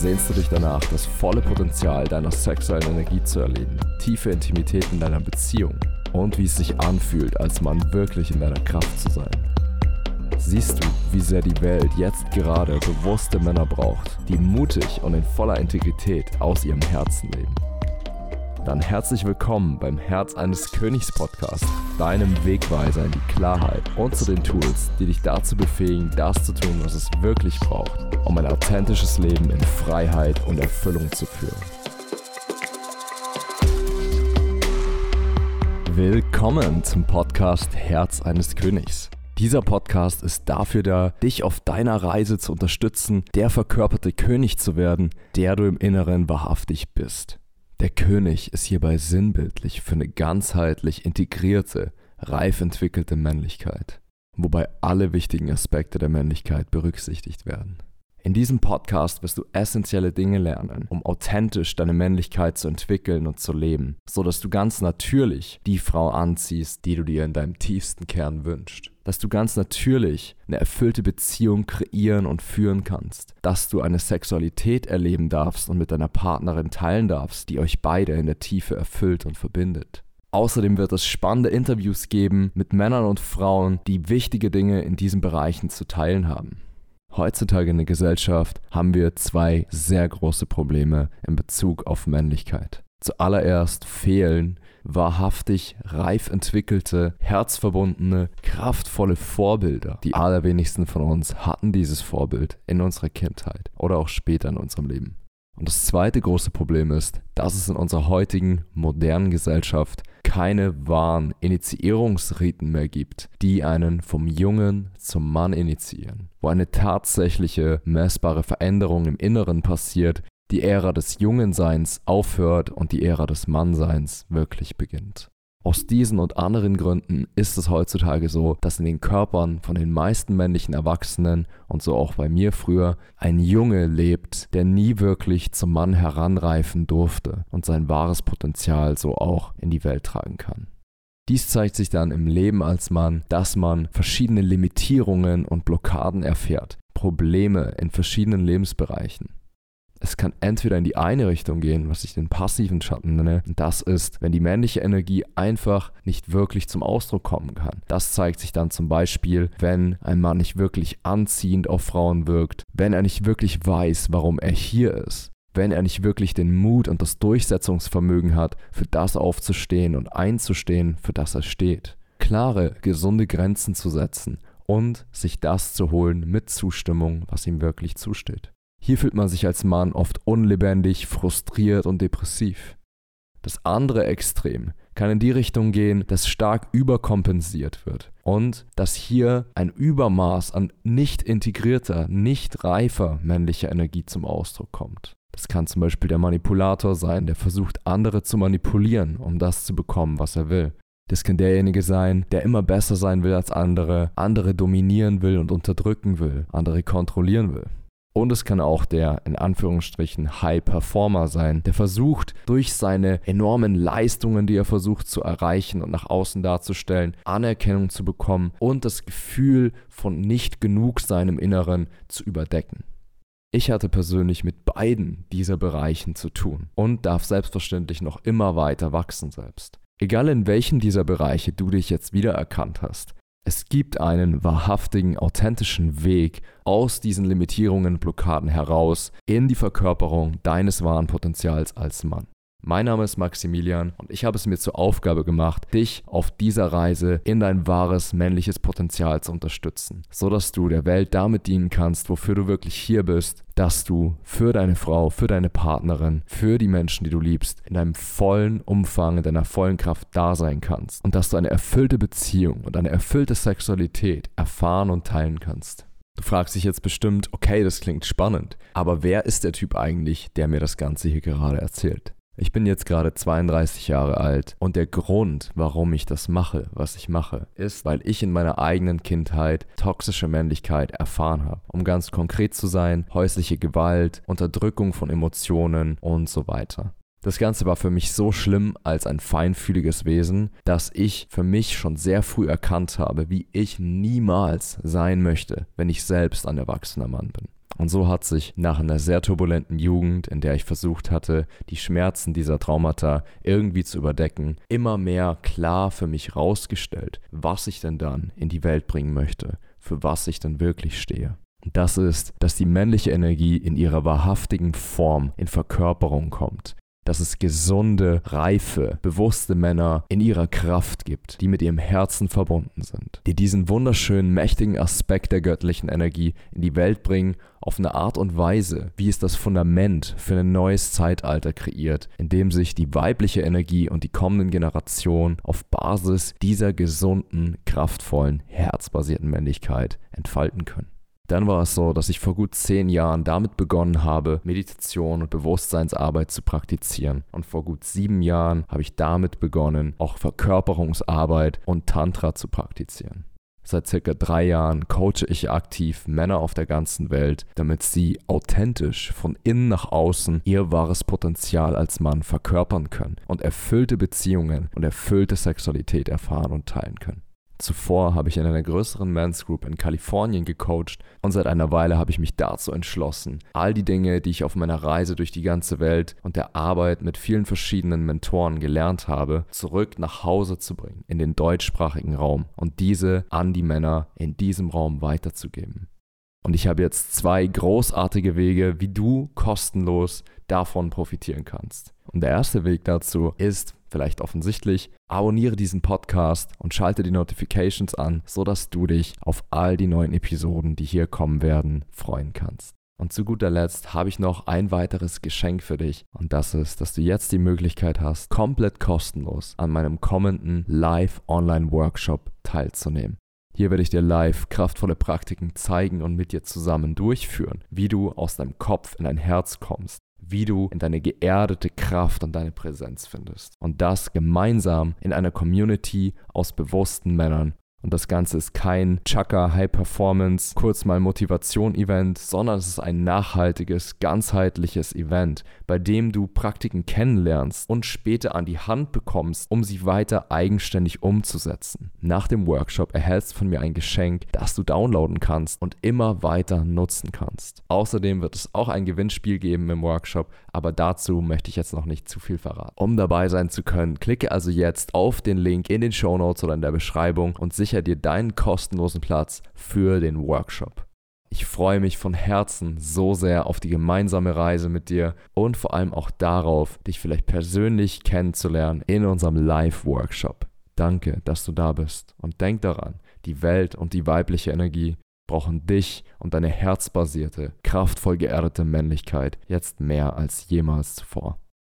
Sehnst du dich danach, das volle Potenzial deiner sexuellen Energie zu erleben, tiefe Intimität in deiner Beziehung und wie es sich anfühlt, als Mann wirklich in deiner Kraft zu sein? Siehst du, wie sehr die Welt jetzt gerade bewusste Männer braucht, die mutig und in voller Integrität aus ihrem Herzen leben? Dann herzlich willkommen beim Herz eines Königs Podcast, deinem Wegweiser in die Klarheit und zu den Tools, die dich dazu befähigen, das zu tun, was es wirklich braucht, um ein authentisches Leben in Freiheit und Erfüllung zu führen. Willkommen zum Podcast Herz eines Königs. Dieser Podcast ist dafür da, dich auf deiner Reise zu unterstützen, der verkörperte König zu werden, der du im Inneren wahrhaftig bist. Der König ist hierbei sinnbildlich für eine ganzheitlich integrierte, reif entwickelte Männlichkeit, wobei alle wichtigen Aspekte der Männlichkeit berücksichtigt werden. In diesem Podcast wirst du essentielle Dinge lernen, um authentisch deine Männlichkeit zu entwickeln und zu leben, so dass du ganz natürlich die Frau anziehst, die du dir in deinem tiefsten Kern wünschst. Dass du ganz natürlich eine erfüllte Beziehung kreieren und führen kannst. Dass du eine Sexualität erleben darfst und mit deiner Partnerin teilen darfst, die euch beide in der Tiefe erfüllt und verbindet. Außerdem wird es spannende Interviews geben mit Männern und Frauen, die wichtige Dinge in diesen Bereichen zu teilen haben. Heutzutage in der Gesellschaft haben wir zwei sehr große Probleme in Bezug auf Männlichkeit. Zuallererst fehlen wahrhaftig reif entwickelte, herzverbundene, kraftvolle Vorbilder. Die allerwenigsten von uns hatten dieses Vorbild in unserer Kindheit oder auch später in unserem Leben. Und das zweite große Problem ist, dass es in unserer heutigen modernen Gesellschaft keine wahren Initiierungsriten mehr gibt, die einen vom Jungen zum Mann initiieren, wo eine tatsächliche messbare Veränderung im Inneren passiert, die Ära des Jungenseins aufhört und die Ära des Mannseins wirklich beginnt. Aus diesen und anderen Gründen ist es heutzutage so, dass in den Körpern von den meisten männlichen Erwachsenen und so auch bei mir früher ein Junge lebt, der nie wirklich zum Mann heranreifen durfte und sein wahres Potenzial so auch in die Welt tragen kann. Dies zeigt sich dann im Leben als Mann, dass man verschiedene Limitierungen und Blockaden erfährt, Probleme in verschiedenen Lebensbereichen es kann entweder in die eine Richtung gehen, was ich den passiven Schatten nenne. Das ist, wenn die männliche Energie einfach nicht wirklich zum Ausdruck kommen kann. Das zeigt sich dann zum Beispiel, wenn ein Mann nicht wirklich anziehend auf Frauen wirkt, wenn er nicht wirklich weiß, warum er hier ist, wenn er nicht wirklich den Mut und das Durchsetzungsvermögen hat, für das aufzustehen und einzustehen, für das er steht. Klare, gesunde Grenzen zu setzen und sich das zu holen mit Zustimmung, was ihm wirklich zusteht. Hier fühlt man sich als Mann oft unlebendig, frustriert und depressiv. Das andere Extrem kann in die Richtung gehen, dass stark überkompensiert wird und dass hier ein Übermaß an nicht integrierter, nicht reifer männlicher Energie zum Ausdruck kommt. Das kann zum Beispiel der Manipulator sein, der versucht, andere zu manipulieren, um das zu bekommen, was er will. Das kann derjenige sein, der immer besser sein will als andere, andere dominieren will und unterdrücken will, andere kontrollieren will. Und es kann auch der in Anführungsstrichen High Performer sein, der versucht, durch seine enormen Leistungen, die er versucht zu erreichen und nach außen darzustellen, Anerkennung zu bekommen und das Gefühl von nicht genug seinem Inneren zu überdecken. Ich hatte persönlich mit beiden dieser Bereichen zu tun und darf selbstverständlich noch immer weiter wachsen selbst. Egal in welchen dieser Bereiche du dich jetzt wiedererkannt hast, es gibt einen wahrhaftigen, authentischen Weg aus diesen Limitierungen Blockaden heraus in die Verkörperung deines wahren Potenzials als Mann. Mein Name ist Maximilian und ich habe es mir zur Aufgabe gemacht, dich auf dieser Reise in dein wahres männliches Potenzial zu unterstützen, so dass du der Welt damit dienen kannst, wofür du wirklich hier bist, dass du für deine Frau, für deine Partnerin, für die Menschen, die du liebst, in einem vollen Umfang, in deiner vollen Kraft da sein kannst und dass du eine erfüllte Beziehung und eine erfüllte Sexualität erfahren und teilen kannst. Du fragst dich jetzt bestimmt, okay, das klingt spannend, aber wer ist der Typ eigentlich, der mir das Ganze hier gerade erzählt? Ich bin jetzt gerade 32 Jahre alt und der Grund, warum ich das mache, was ich mache, ist, weil ich in meiner eigenen Kindheit toxische Männlichkeit erfahren habe. Um ganz konkret zu sein, häusliche Gewalt, Unterdrückung von Emotionen und so weiter. Das Ganze war für mich so schlimm als ein feinfühliges Wesen, dass ich für mich schon sehr früh erkannt habe, wie ich niemals sein möchte, wenn ich selbst ein erwachsener Mann bin. Und so hat sich nach einer sehr turbulenten Jugend, in der ich versucht hatte, die Schmerzen dieser Traumata irgendwie zu überdecken, immer mehr klar für mich rausgestellt, was ich denn dann in die Welt bringen möchte, für was ich dann wirklich stehe. Und das ist, dass die männliche Energie in ihrer wahrhaftigen Form in Verkörperung kommt, dass es gesunde, reife, bewusste Männer in ihrer Kraft gibt, die mit ihrem Herzen verbunden sind, die diesen wunderschönen, mächtigen Aspekt der göttlichen Energie in die Welt bringen auf eine Art und Weise, wie es das Fundament für ein neues Zeitalter kreiert, in dem sich die weibliche Energie und die kommenden Generationen auf Basis dieser gesunden, kraftvollen, herzbasierten Männlichkeit entfalten können. Dann war es so, dass ich vor gut zehn Jahren damit begonnen habe, Meditation und Bewusstseinsarbeit zu praktizieren. Und vor gut sieben Jahren habe ich damit begonnen, auch Verkörperungsarbeit und Tantra zu praktizieren. Seit circa drei Jahren coache ich aktiv Männer auf der ganzen Welt, damit sie authentisch von innen nach außen ihr wahres Potenzial als Mann verkörpern können und erfüllte Beziehungen und erfüllte Sexualität erfahren und teilen können. Zuvor habe ich in einer größeren Men's Group in Kalifornien gecoacht und seit einer Weile habe ich mich dazu entschlossen, all die Dinge, die ich auf meiner Reise durch die ganze Welt und der Arbeit mit vielen verschiedenen Mentoren gelernt habe, zurück nach Hause zu bringen, in den deutschsprachigen Raum und diese an die Männer in diesem Raum weiterzugeben. Und ich habe jetzt zwei großartige Wege, wie du kostenlos davon profitieren kannst. Und der erste Weg dazu ist, vielleicht offensichtlich, abonniere diesen Podcast und schalte die Notifications an, sodass du dich auf all die neuen Episoden, die hier kommen werden, freuen kannst. Und zu guter Letzt habe ich noch ein weiteres Geschenk für dich. Und das ist, dass du jetzt die Möglichkeit hast, komplett kostenlos an meinem kommenden Live-Online-Workshop teilzunehmen. Hier werde ich dir live kraftvolle Praktiken zeigen und mit dir zusammen durchführen, wie du aus deinem Kopf in dein Herz kommst, wie du in deine geerdete Kraft und deine Präsenz findest. Und das gemeinsam in einer Community aus bewussten Männern und das Ganze ist kein Chaka High Performance, kurz mal Motivation Event, sondern es ist ein nachhaltiges, ganzheitliches Event, bei dem du Praktiken kennenlernst und später an die Hand bekommst, um sie weiter eigenständig umzusetzen. Nach dem Workshop erhältst du von mir ein Geschenk, das du downloaden kannst und immer weiter nutzen kannst. Außerdem wird es auch ein Gewinnspiel geben im Workshop, aber dazu möchte ich jetzt noch nicht zu viel verraten. Um dabei sein zu können, klicke also jetzt auf den Link in den Show Notes oder in der Beschreibung und sicher sicher dir deinen kostenlosen Platz für den Workshop. Ich freue mich von Herzen so sehr auf die gemeinsame Reise mit dir und vor allem auch darauf, dich vielleicht persönlich kennenzulernen in unserem Live-Workshop. Danke, dass du da bist und denk daran, die Welt und die weibliche Energie brauchen dich und deine herzbasierte, kraftvoll geerdete Männlichkeit jetzt mehr als jemals zuvor.